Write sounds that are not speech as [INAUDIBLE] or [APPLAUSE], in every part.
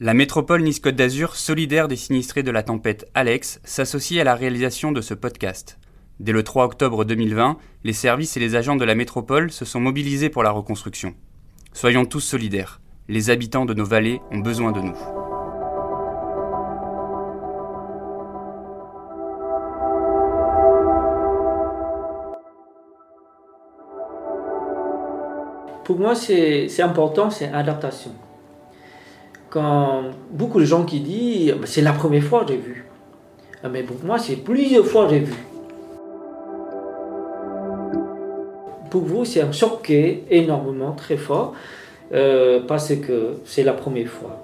La métropole Nice-Côte d'Azur, solidaire des sinistrés de la tempête Alex, s'associe à la réalisation de ce podcast. Dès le 3 octobre 2020, les services et les agents de la métropole se sont mobilisés pour la reconstruction. Soyons tous solidaires. Les habitants de nos vallées ont besoin de nous. Pour moi, c'est important, c'est adaptation. Quand beaucoup de gens qui disent, bah, c'est la première fois que j'ai vu. Ah, mais pour moi, c'est plusieurs fois que j'ai vu. Pour vous, c'est un choc énormément, très fort, euh, parce que c'est la première fois.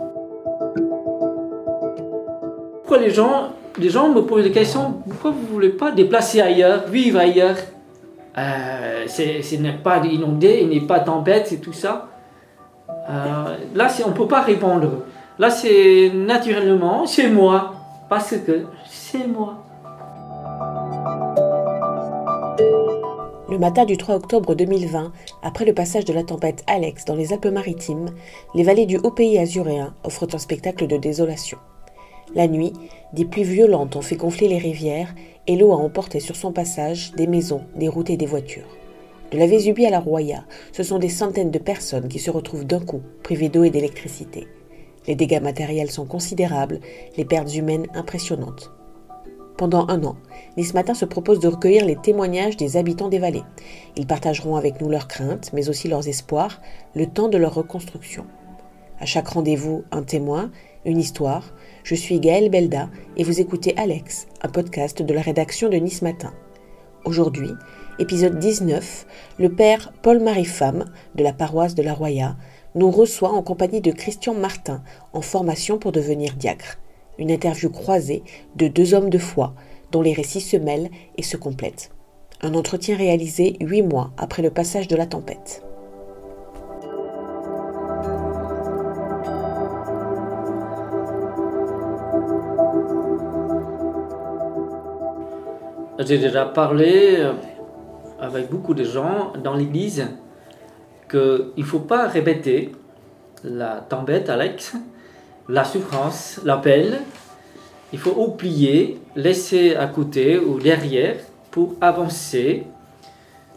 Pourquoi les gens, les gens me posent des questions, pourquoi vous ne voulez pas déplacer ailleurs, vivre ailleurs? Euh, Ce n'est pas inondé, il n'est pas tempête, c'est tout ça. Euh, là, on ne peut pas répondre. Là, c'est naturellement, c'est moi. Parce que c'est moi. Le matin du 3 octobre 2020, après le passage de la tempête Alex dans les Alpes-Maritimes, les vallées du haut pays azuréen offrent un spectacle de désolation. La nuit, des pluies violentes ont fait gonfler les rivières et l'eau a emporté sur son passage des maisons, des routes et des voitures. De la à la Roya, ce sont des centaines de personnes qui se retrouvent d'un coup privées d'eau et d'électricité. Les dégâts matériels sont considérables, les pertes humaines impressionnantes. Pendant un an, Nice Matin se propose de recueillir les témoignages des habitants des vallées. Ils partageront avec nous leurs craintes, mais aussi leurs espoirs, le temps de leur reconstruction. À chaque rendez-vous, un témoin, une histoire. Je suis Gaëlle Belda et vous écoutez Alex, un podcast de la rédaction de Nice Matin. Aujourd'hui, épisode 19, le père Paul-Marie Femme de la paroisse de la Roya nous reçoit en compagnie de Christian Martin en formation pour devenir diacre une interview croisée de deux hommes de foi dont les récits se mêlent et se complètent. Un entretien réalisé huit mois après le passage de la tempête. J'ai déjà parlé euh, avec beaucoup de gens dans l'église qu'il ne faut pas répéter la tempête, Alex, la souffrance, l'appel, il faut oublier, laisser à côté ou derrière pour avancer.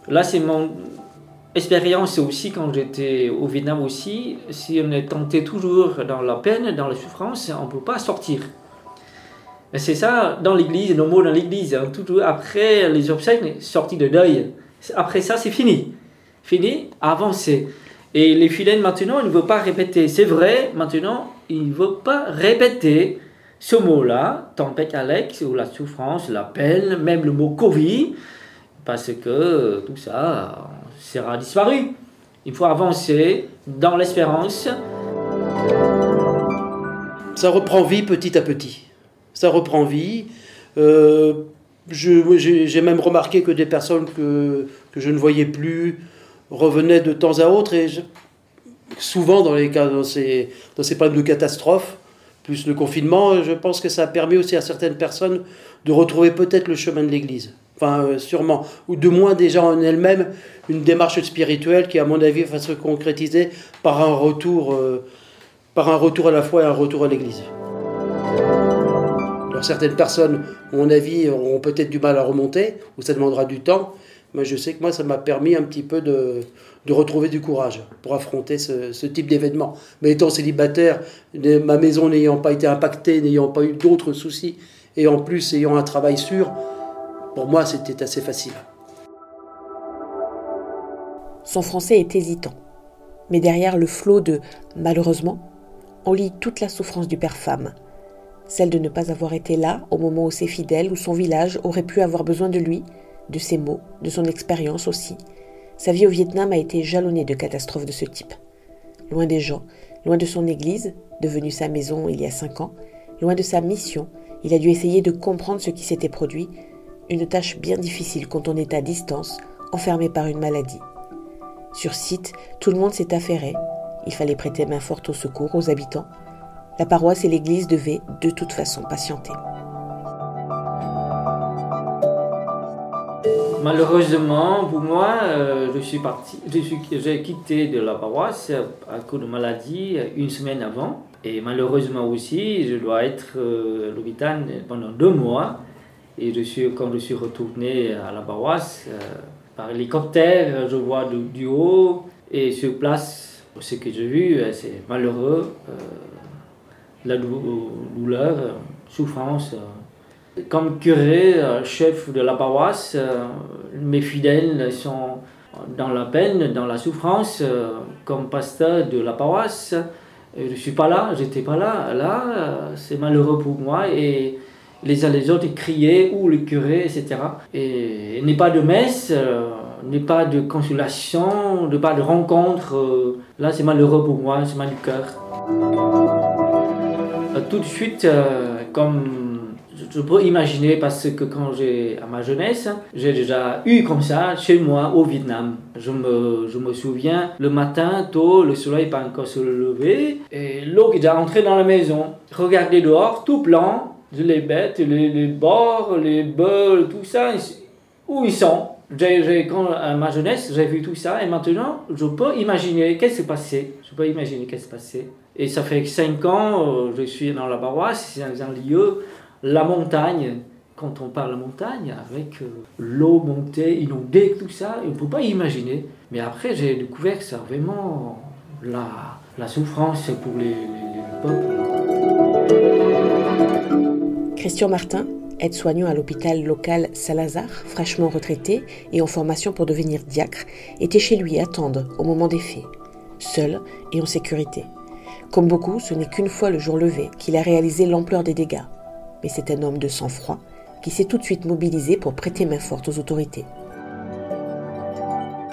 Là, c'est mon expérience aussi quand j'étais au Vietnam aussi. Si on est tenté toujours dans la peine, dans la souffrance, on ne peut pas sortir. C'est ça dans l'église, nos mots dans l'église. Hein, après les obsèques, sortie de deuil. Après ça, c'est fini. Fini, avancer. Et les fidèles maintenant, ils ne veulent pas répéter. C'est vrai, maintenant, ils ne veulent pas répéter ce mot-là, tempête Alex, ou la souffrance, la peine, même le mot Covid, parce que tout ça sera disparu. Il faut avancer dans l'espérance. Ça reprend vie petit à petit. Ça reprend vie. Euh, j'ai même remarqué que des personnes que, je ne voyais plus, revenait de temps à autre et souvent dans les cas dans ces, dans ces problèmes de catastrophe, plus le confinement, je pense que ça a permis aussi à certaines personnes de retrouver peut-être le chemin de l'Église. Enfin, euh, sûrement. Ou de moins déjà en elle-même une démarche spirituelle qui, à mon avis, va se concrétiser par un retour, euh, par un retour à la foi et un retour à l'Église. Alors certaines personnes, à mon avis, auront peut-être du mal à remonter, ou ça demandera du temps, mais je sais que moi, ça m'a permis un petit peu de, de, retrouver du courage pour affronter ce, ce type d'événement. Mais étant célibataire, ma maison n'ayant pas été impactée, n'ayant pas eu d'autres soucis, et en plus ayant un travail sûr, pour moi, c'était assez facile. Son français est hésitant. Mais derrière le flot de malheureusement, on lit toute la souffrance du père femme. Celle de ne pas avoir été là au moment où ses fidèles ou son village auraient pu avoir besoin de lui, de ses mots, de son expérience aussi. Sa vie au Vietnam a été jalonnée de catastrophes de ce type. Loin des gens, loin de son église, devenue sa maison il y a cinq ans, loin de sa mission, il a dû essayer de comprendre ce qui s'était produit, une tâche bien difficile quand on est à distance, enfermé par une maladie. Sur site, tout le monde s'est affairé. Il fallait prêter main forte au secours aux habitants. La paroisse et l'église devaient de toute façon patienter. Malheureusement, pour moi, euh, je suis parti, j'ai quitté de la paroisse à cause de maladie une semaine avant. Et malheureusement aussi, je dois être à l'hôpital pendant deux mois. Et je suis, quand je suis retourné à la paroisse, par hélicoptère, je vois du, haut. Et sur place, ce que j'ai vu, c'est malheureux. La douleur, souffrance. Comme curé, chef de la paroisse, mes fidèles sont dans la peine, dans la souffrance, comme pasteur de la paroisse. Je ne suis pas là, j'étais pas là. Là, c'est malheureux pour moi. Et les uns les autres criaient, ou le curé, etc. Et n'y a pas de messe, n'y a pas de consolation, a pas de rencontre. Là, c'est malheureux pour moi, c'est mal du cœur. Tout de suite, comme je peux imaginer parce que quand j'ai à ma jeunesse, j'ai déjà eu comme ça chez moi au Vietnam. Je me, je me souviens le matin tôt, le soleil pas encore se lever et l'eau qui est déjà entrée dans la maison. Regardez dehors, tout blanc, les bêtes, les, les bords, les bœufs, tout ça, où ils sont? Quand, à ma jeunesse, j'ai vu tout ça et maintenant, je peux imaginer qu'est-ce qui s'est passé. Je peux imaginer qu'est-ce qui s'est passé. Et ça fait 5 ans, euh, je suis dans la paroisse, c'est un lieu la montagne, quand on parle de montagne, avec euh, l'eau montée, inondée, tout ça, on ne peut pas imaginer. Mais après, j'ai découvert que c'est vraiment la, la, souffrance pour les, les, peuples. Christian Martin, aide-soignant à l'hôpital local Salazar, fraîchement retraité et en formation pour devenir diacre, était chez lui à attendre au moment des faits, seul et en sécurité. Comme beaucoup, ce n'est qu'une fois le jour levé qu'il a réalisé l'ampleur des dégâts mais c'est un homme de sang-froid qui s'est tout de suite mobilisé pour prêter main forte aux autorités.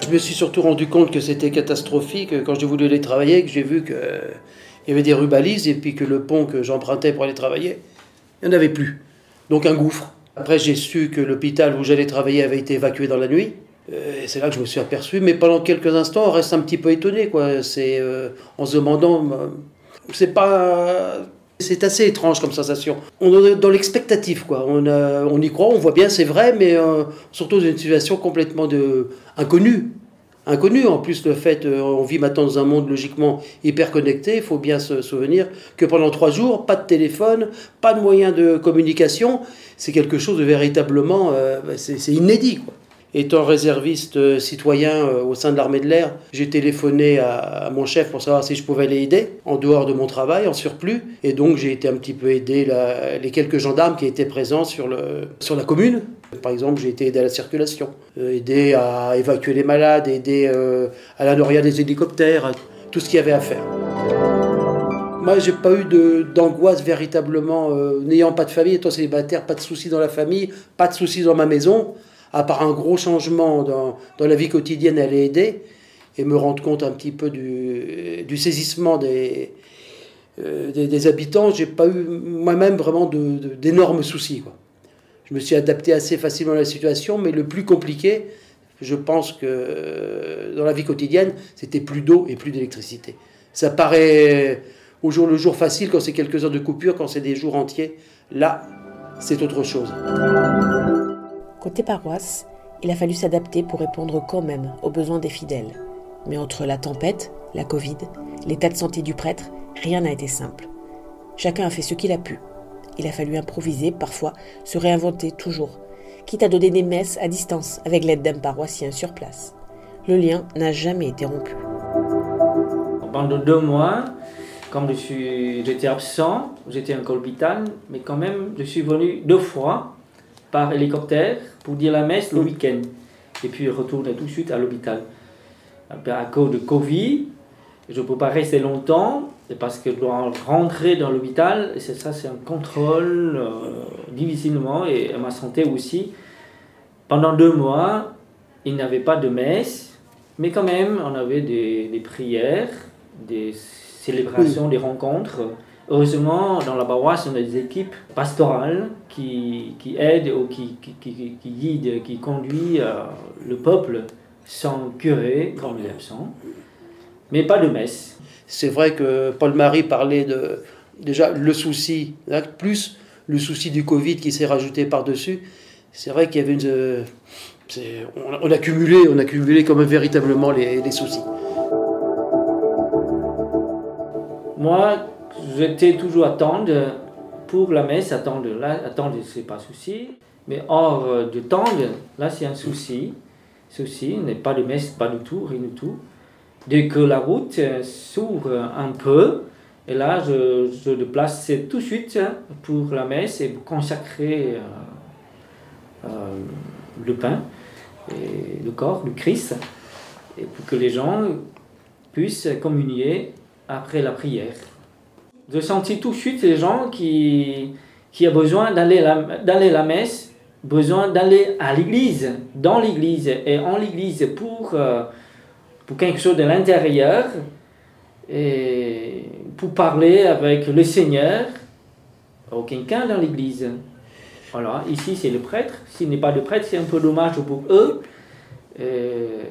Je me suis surtout rendu compte que c'était catastrophique quand j'ai voulu aller travailler, que j'ai vu qu'il y avait des rubalises et puis que le pont que j'empruntais pour aller travailler, il n'y en avait plus. Donc un gouffre. Après, j'ai su que l'hôpital où j'allais travailler avait été évacué dans la nuit. Euh, c'est là que je me suis aperçu. Mais pendant quelques instants, on reste un petit peu étonné, quoi. C'est euh, en se demandant, euh, c'est pas c'est assez étrange comme sensation. On est dans l'expectative, quoi. On, on, y croit, on voit bien, c'est vrai, mais surtout dans une situation complètement de, inconnue. Inconnue, en plus, le fait, euh, on vit maintenant dans un monde logiquement hyper connecté, il faut bien se souvenir que pendant trois jours, pas de téléphone, pas de moyens de communication, c'est quelque chose de véritablement, euh, c'est inédit. Étant réserviste euh, citoyen au sein de l'armée de l'air, j'ai téléphoné à, mon chef pour savoir si je pouvais l'aider en dehors de mon travail, en surplus. Et donc j'ai été un petit peu aidé les quelques gendarmes qui étaient présents sur, le, sur la commune. Par exemple, j'ai été aidé à la circulation, euh, aidé à évacuer les malades, aidé à la noria des hélicoptères, tout ce qu'il y avait à faire. Moi, j'ai pas eu d'angoisse véritablement, n'ayant pas de famille, étant célibataire, pas de soucis dans la famille, pas de soucis dans ma maison à part un gros changement dans, la vie quotidienne, elle est aidée et me rendre compte un petit peu du, saisissement des, euh, des, des, habitants, j'ai pas eu moi-même vraiment d'énormes soucis. Je me suis adapté assez facilement à la situation, mais le plus compliqué, je pense que euh, dans la vie quotidienne, c'était plus d'eau et plus d'électricité. Ça paraît au jour le jour facile quand c'est quelques heures de coupure, quand c'est des jours entiers. Là, c'est autre chose. Côté paroisse, il a fallu s'adapter pour répondre quand même aux besoins des fidèles. Mais entre la tempête, la Covid, l'état de santé du prêtre, rien n'a été simple. Chacun a fait ce qu'il a pu. Il a fallu improviser, parfois se réinventer toujours, quitte à donner des messes à distance avec l'aide d'un paroissien sur place. Le lien n'a jamais été rompu. Pendant deux mois, comme j'étais absent, j'étais en hôpital, mais quand même, je suis venu deux fois par hélicoptère pour dire la messe le week-end. Et puis retourner tout de suite à l'hôpital. À cause de Covid, je ne peux pas rester longtemps parce que je dois rentrer dans l'hôpital. Et ça, c'est un contrôle euh, difficilement et ma santé aussi. Pendant deux mois, il n'y avait pas de messe, mais quand même, on avait des, prières, des célébrations, des rencontres. Heureusement, dans la paroisse, on a des équipes pastorales qui, qui aident ou qui, qui, qui, guident, qui conduisent euh, le peuple sans curé, comme il est absent, mais pas de messe. C'est vrai que Paul-Marie parlait de déjà le souci, plus le souci du Covid qui s'est rajouté par-dessus. C'est vrai qu'il y avait une. Euh, on, a cumulé, on a comme véritablement les, soucis. Moi, j'étais toujours attendre pour la messe, attendre, là, attendre, c'est pas souci. Mais hors de temps, là, c'est un souci. Souci, n'est pas de messe, pas du tout, rien du tout. Dès que la route s'ouvre un peu, et là, je, je déplace tout de suite pour la messe et consacrer euh, euh, le pain et le corps, le Christ, et pour que les gens puissent communier après la prière. Je sentis tout de suite les gens qui, qui ont besoin d'aller d'aller la messe, besoin d'aller à l'église, dans l'église et en l'église pour, euh, pour quelque chose de l'intérieur et pour parler avec le Seigneur ou quelqu'un dans l'église. Voilà, ici c'est le prêtre. S'il n'est pas le prêtre, c'est un peu dommage pour eux. Euh,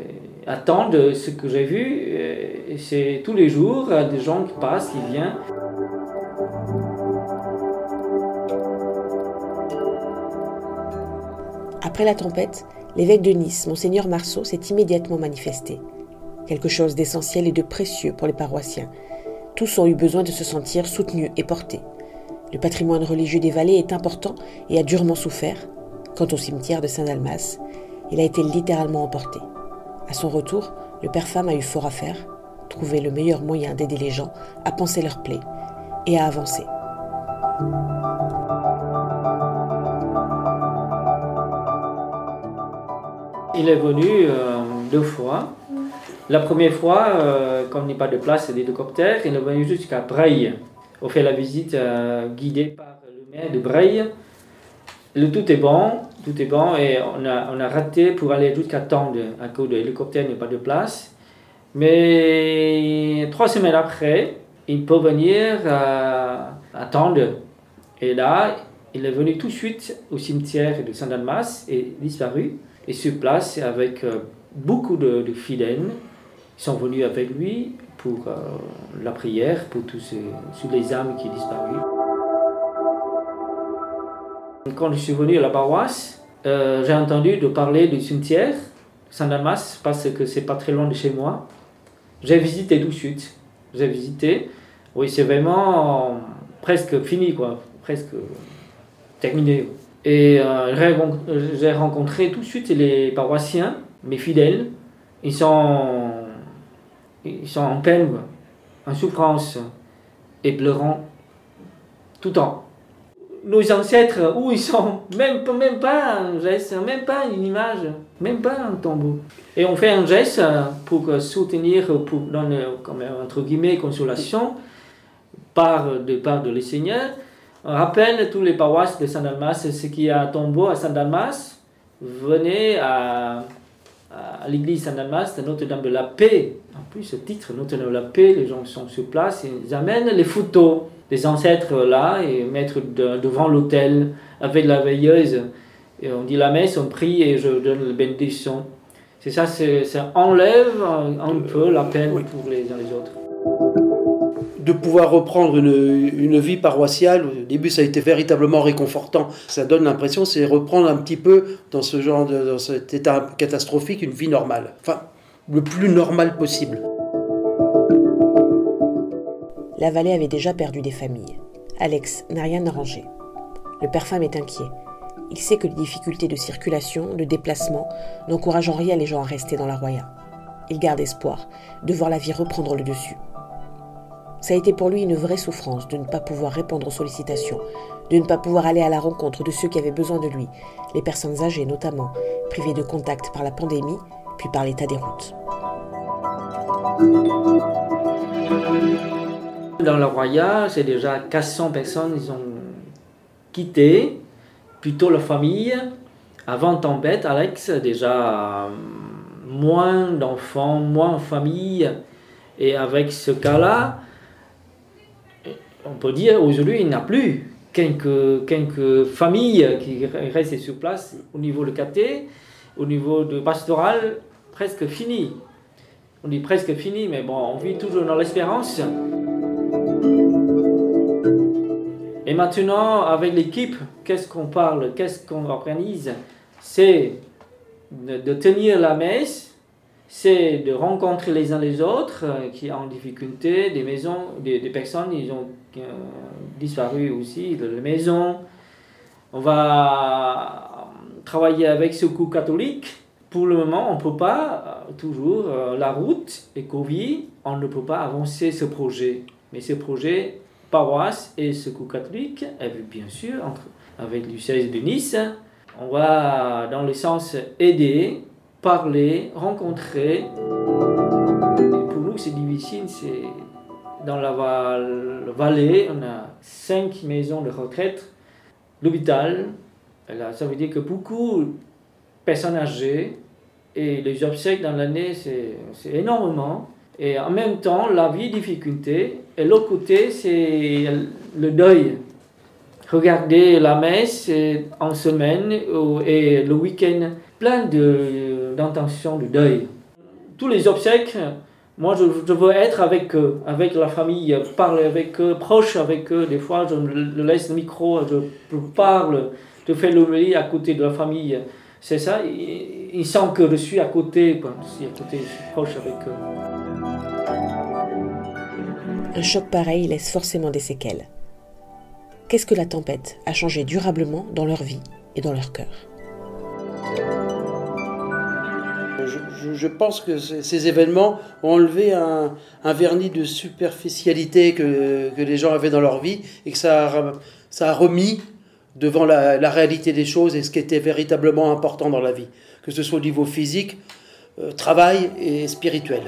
attendent ce que j'ai vu. C'est tous les jours des gens qui passent, qui viennent. Après la tempête, l'évêque de Nice, Monseigneur Marceau, s'est immédiatement manifesté. Quelque chose d'essentiel et de précieux pour les paroissiens. Tous ont eu besoin de se sentir soutenus et portés. Le patrimoine religieux des vallées est important et a durement souffert. Quant au cimetière de Saint-Dalmas, il a été littéralement emporté. À son retour, le père femme a eu fort à faire, trouver le meilleur moyen d'aider les gens à penser leurs plaies et à avancer. Il est venu euh, deux fois. La première fois, euh, quand il n'y a pas de place d'hélicoptère, il est venu jusqu'à Breil. On fait la visite euh, guidée par le maire de Breil. Le tout est bon, tout est bon et on a, raté pour aller jusqu'à Tende à cause de l'hélicoptère n'y a pas de place. Mais trois semaines après, il peut venir à, à Tende. Et là, il est venu tout de suite au cimetière de Saint-Dalmas et disparu. Et sur place, avec euh, beaucoup de, de ils sont venus avec lui pour euh, la prière, pour tous, les âmes qui ont disparu. Quand je suis venu à la paroisse, euh, j'ai entendu de parler du cimetière Saint-Damas parce que c'est pas très loin de chez moi. J'ai visité tout de suite. J'ai visité. Oui, c'est vraiment presque fini, quoi. Presque terminé. Et euh, j'ai rencontré tout de suite les paroissiens, mes fidèles. Ils sont, ils sont en peine, en souffrance et pleurant tout le temps. Nos ancêtres, où ils sont? Même, même pas un geste, même pas une image, même pas un tombeau. Et on fait un geste pour soutenir, pour donner, comme, entre guillemets, consolation par de part de le Seigneur. On rappelle tous les paroisses de Saint-Dalmas, ce qui a un tombeau à Saint-Dalmas, venez à, à l'église Saint-Dalmas Notre-Dame de la Paix. Plus, ce titre, Notre-Dame de la Paix, les gens sont sur place, ils amènent les photos des ancêtres là et mettent de, devant l'autel avec la veilleuse. Et on dit la messe, on prie et je donne la bénédiction. C'est ça, ça enlève un, peu la peine pour les uns les autres de pouvoir reprendre une, une, vie paroissiale. Au début, ça a été véritablement réconfortant. Ça donne l'impression, c'est reprendre un petit peu dans ce genre de, dans cet état catastrophique, une vie normale. Enfin, le plus normal possible. La vallée avait déjà perdu des familles. Alex n'a rien arrangé. Le père femme est inquiet. Il sait que les difficultés de circulation, de déplacement, n'encouragent en rien les gens à rester dans la Roya. Il garde espoir de voir la vie reprendre le dessus. Ça a été pour lui une vraie souffrance de ne pas pouvoir répondre aux sollicitations, de ne pas pouvoir aller à la rencontre de ceux qui avaient besoin de lui, les personnes âgées notamment, privées de contact par la pandémie, puis par l'état des routes. Dans la Roya, c'est déjà 400 personnes qui ont quitté, plutôt la famille. Avant tempête, Alex, déjà moins d'enfants, moins de famille. Et avec ce cas-là, on peut dire aujourd'hui il n'y a plus quelques, quelques familles qui restent sur place au niveau de caté, au niveau de pastoral, presque fini. On dit presque fini, mais bon, on vit toujours dans l'espérance. Et maintenant, avec l'équipe, qu'est-ce qu'on parle, qu'est-ce qu'on organise? C'est de, tenir la messe c'est de rencontrer les uns les autres euh, qui ont difficulté, des maisons, des, des personnes, ils ont euh, disparu aussi de la maison. On va travailler avec ce coup catholique. Pour le moment, on ne peut pas, euh, toujours, la route et Covid, on ne peut pas avancer ce projet. Mais ce projet, paroisse et secours catholique, et bien sûr, entre, avec 16 de Nice, on va dans le sens aider parler, rencontrer. pour nous, c'est difficile. C'est dans la vallée, on a cinq maisons de retraite, l'hôpital. Ça veut dire que beaucoup de personnes âgées et les obsèques dans l'année, c'est énormément. Et en même temps, la vie, difficulté. Et l'autre côté, c'est le deuil. Regardez la messe en semaine et le week-end, plein d'intentions de, deuil. Tous les obsèques, moi je, veux être avec eux, avec la famille, parler avec eux, proche avec eux. Des fois, je laisse le micro, je, parle, je fais l'homélie à côté de la famille. C'est ça, ils, sentent que je suis à côté, Je suis à côté, je suis proche avec eux. Un choc pareil laisse forcément des séquelles. Qu'est-ce que la tempête a changé durablement dans leur vie et dans leur cœur? Je, pense que ces événements ont enlevé un, vernis de superficialité que, les gens avaient dans leur vie et que ça a, ça a remis devant la, réalité des choses et ce qui était véritablement important dans la vie, que ce soit au niveau physique, euh, travail et spirituel.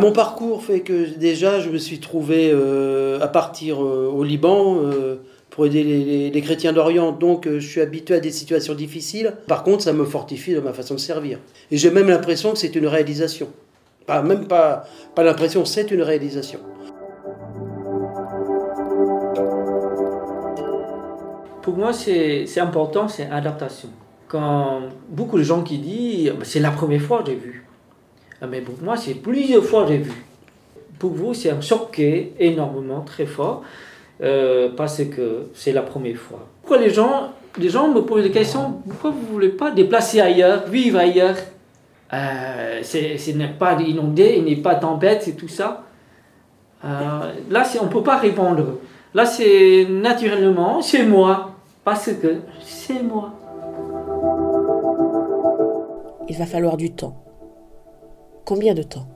Mon parcours fait que déjà je me suis trouvé euh, à partir euh, au Liban pour aider les, chrétiens d'Orient, donc je suis habitué à des situations difficiles. Par contre, ça me fortifie dans ma façon de servir. Et j'ai même l'impression que c'est une réalisation. Pas, même pas, pas l'impression, c'est une réalisation. Pour moi, c'est important, c'est adaptation. Quand beaucoup de gens qui disent, c'est la première fois que j'ai vu. Ah, mais pour moi, c'est plusieurs fois j'ai vu. Pour vous, c'est un choc énormément, très fort, euh, parce que c'est la première fois. Pourquoi les gens, les gens me posent des questions? Pourquoi vous ne voulez pas déplacer ailleurs, vivre ailleurs? Euh, Ce n'est pas inondé, il n'est pas tempête, c'est tout ça. Euh, là, on ne peut pas répondre. Là, c'est naturellement, c'est moi, parce que c'est moi. Il va falloir du temps Combien de temps?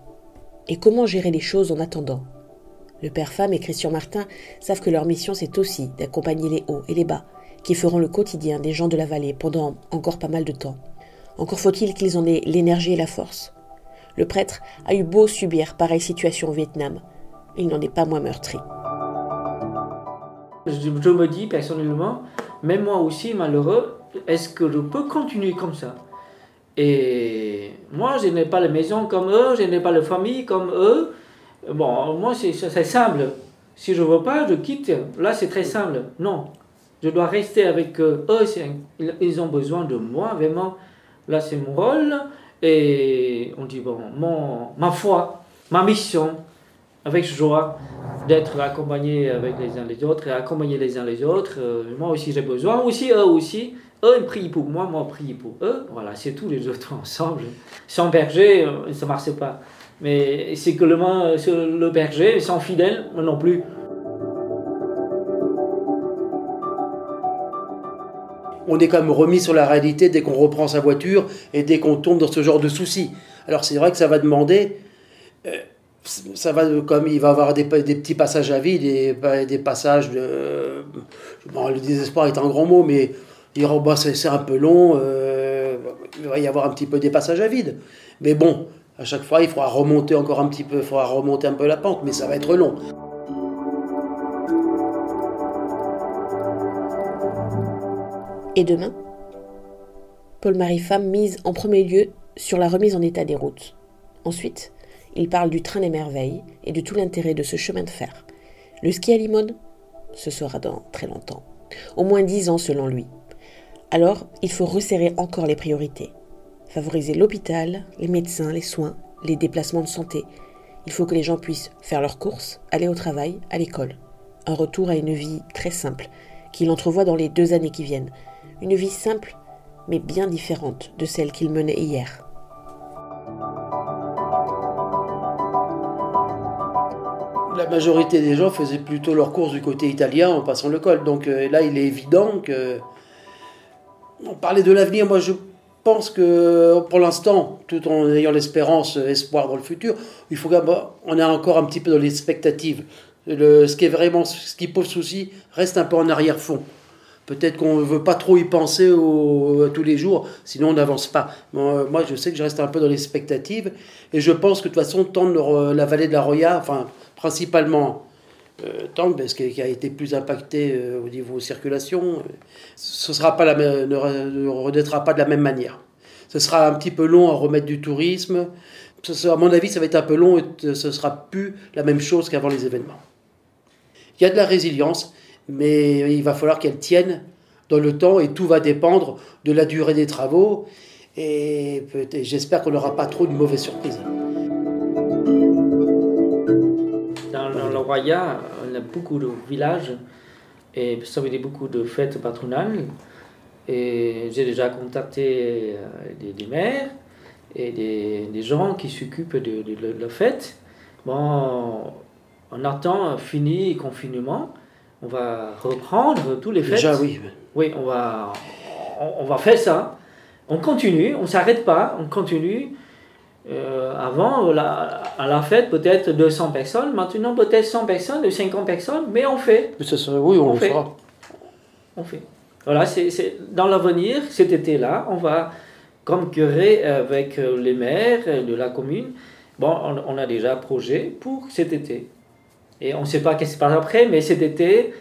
Et comment gérer les choses en attendant? Le père Femme et Christian Martin savent que leur mission c'est aussi d'accompagner les hauts et les bas qui feront le quotidien des gens de la vallée pendant encore pas mal de temps. Encore faut-il qu'ils en aient l'énergie et la force. Le prêtre a eu beau subir pareille situation au Vietnam, il n'en est pas moins meurtri. Je, me dis personnellement, même moi aussi malheureux, est-ce que je peux continuer comme ça? Et moi, je n'ai pas la maison comme eux, je n'ai pas la famille comme eux. Bon, moi, c'est simple. Si je ne veux pas, je quitte. Là, c'est très simple. Non. Je dois rester avec eux. Eux, ils ont besoin de moi, vraiment. Là, c'est mon rôle. Et on dit, bon, ma foi, ma mission, avec joie, d'être accompagné avec les uns les autres et accompagner les uns les autres. Euh, moi aussi, j'ai besoin. Aussi, eux aussi. Eux, ils prient pour moi, moi, prie pour eux. Voilà, c'est tous les autres [LAUGHS] ensemble. Sans berger, euh, ça ne marche pas. Mais c'est que le, le berger, sans fidèle, non plus. On est quand même remis sur la réalité dès qu'on reprend sa voiture et dès qu'on tombe dans ce genre de soucis. Alors c'est vrai que ça va demander, euh, ça va comme il va avoir des, petits passages à vide, des, des passages de, le désespoir est un grand mot, mais bah, c'est un peu long, euh, il va y avoir un petit peu des passages à vide. Mais bon, à chaque fois, il faudra remonter encore un petit peu, il faudra remonter un peu la pente, mais ça va être long. Et demain Paul-Marie Femme mise en premier lieu sur la remise en état des routes. Ensuite, il parle du train des merveilles et de tout l'intérêt de ce chemin de fer. Le ski à Limone Ce sera dans très longtemps. Au moins dix ans selon lui. Alors, il faut resserrer encore les priorités. Favoriser l'hôpital, les médecins, les soins, les déplacements de santé. Il faut que les gens puissent faire leurs courses, aller au travail, à l'école. Un retour à une vie très simple, qu'il entrevoit dans les deux années qui viennent. Une vie simple, mais bien différente de celle qu'il menait hier. La majorité des gens faisaient plutôt leurs courses du côté italien en passant le col. Donc euh, là, il est évident que. On parlait de l'avenir, moi je pense que pour l'instant, tout en ayant l'espérance, euh, espoir dans le futur, il faut qu'on est encore un petit peu dans l'expectative. Le, ce qui est vraiment, ce qui pose souci, reste un peu en arrière-fond. Peut-être qu'on ne veut pas trop y penser tous les jours, sinon on n'avance pas. Moi, je sais que je reste un peu dans l'expectative, et je pense que de toute façon, tendre la vallée de la Roya, enfin, principalement euh, parce qui a été plus impacté euh, au niveau circulation, ce sera pas la, ne, renaîtra pas de la même manière. Ce sera un petit peu long à remettre du tourisme. Ce à mon avis, ça va être un peu long et ce sera plus la même chose qu'avant les événements. Il y a de la résilience, mais il va falloir qu'elle tienne dans le temps et tout va dépendre de la durée des travaux. Et j'espère qu'on n'aura pas trop de mauvaises surprises. Roya, on a beaucoup de villages et ça veut dire beaucoup de fêtes patronales. Et j'ai déjà contacté euh, des, maires et des, gens qui s'occupent de, la fête. Bon, on attend fini le confinement. On va reprendre tous les fêtes. Déjà, oui. Oui, on va, on, on va faire ça. On continue, on ne s'arrête pas, on continue. Euh, avant, à la fête, peut-être 200 personnes, maintenant peut-être 100 personnes, 50 personnes, mais on fait. oui, on, le fait. fera. On fait. Voilà, c'est dans l'avenir, cet été-là, on va concurrer avec euh, les maires de la commune. Bon, on, a déjà un projet pour cet été. Et on ne sait pas qu'est-ce qui se passe après, mais cet été,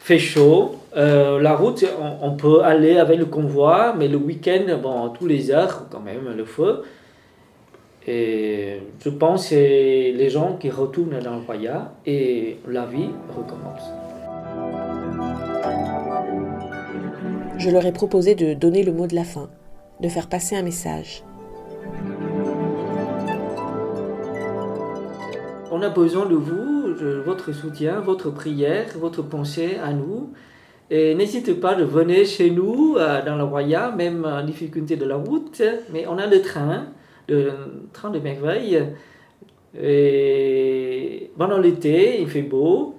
fait chaud. Euh, la route, on, on, peut aller avec le convoi, mais le week-end, bon, tous les heures, quand même, le feu. Et je pense que c'est les gens qui retournent dans le royaume et la vie recommence. Je leur ai proposé de donner le mot de la fin, de faire passer un message. On a besoin de vous, de votre soutien, votre prière, votre pensée à nous. Et n'hésitez pas de venir chez nous euh, dans le royaume, même en difficulté de la route, mais on a le train de train de merveille. Et pendant l'été, il fait beau.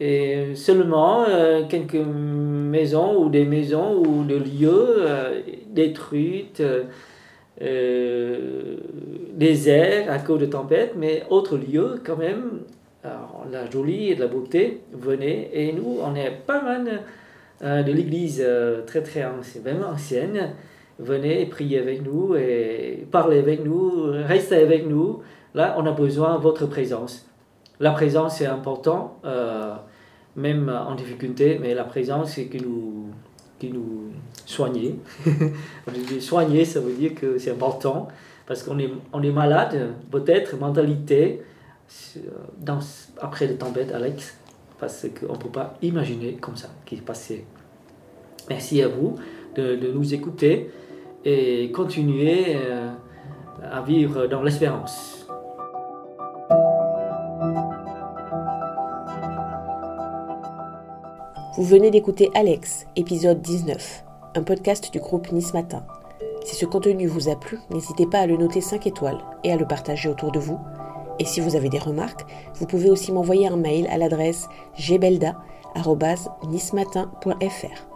Et seulement euh, quelques maisons ou des maisons ou des lieux euh, détruites, euh, déserts à cause de tempêtes, mais autres lieux quand même, la jolie et de la beauté, venez. Et nous, on est pas mal de l'église très très ancienne, vraiment ancienne venez prier avec nous et parler avec nous, restez avec nous. Là, on a besoin de votre présence. La présence est importante, euh, même en difficulté, mais la présence, c'est qui nous, qui nous soigne. [LAUGHS] soigner, ça veut dire que c'est important, parce qu'on est, on est malade, peut-être, mentalité, dans, après les tempêtes, Alex, parce qu'on ne peut pas imaginer comme ça qui est passé. Merci à vous de nous écouter et continuer euh, à vivre dans l'espérance. Vous venez d'écouter Alex, épisode 19, un podcast du groupe Nice Matin. Si ce contenu vous a plu, n'hésitez pas à le noter 5 étoiles et à le partager autour de vous. Et si vous avez des remarques, vous pouvez aussi m'envoyer un mail à l'adresse gbelda.nismatin.fr.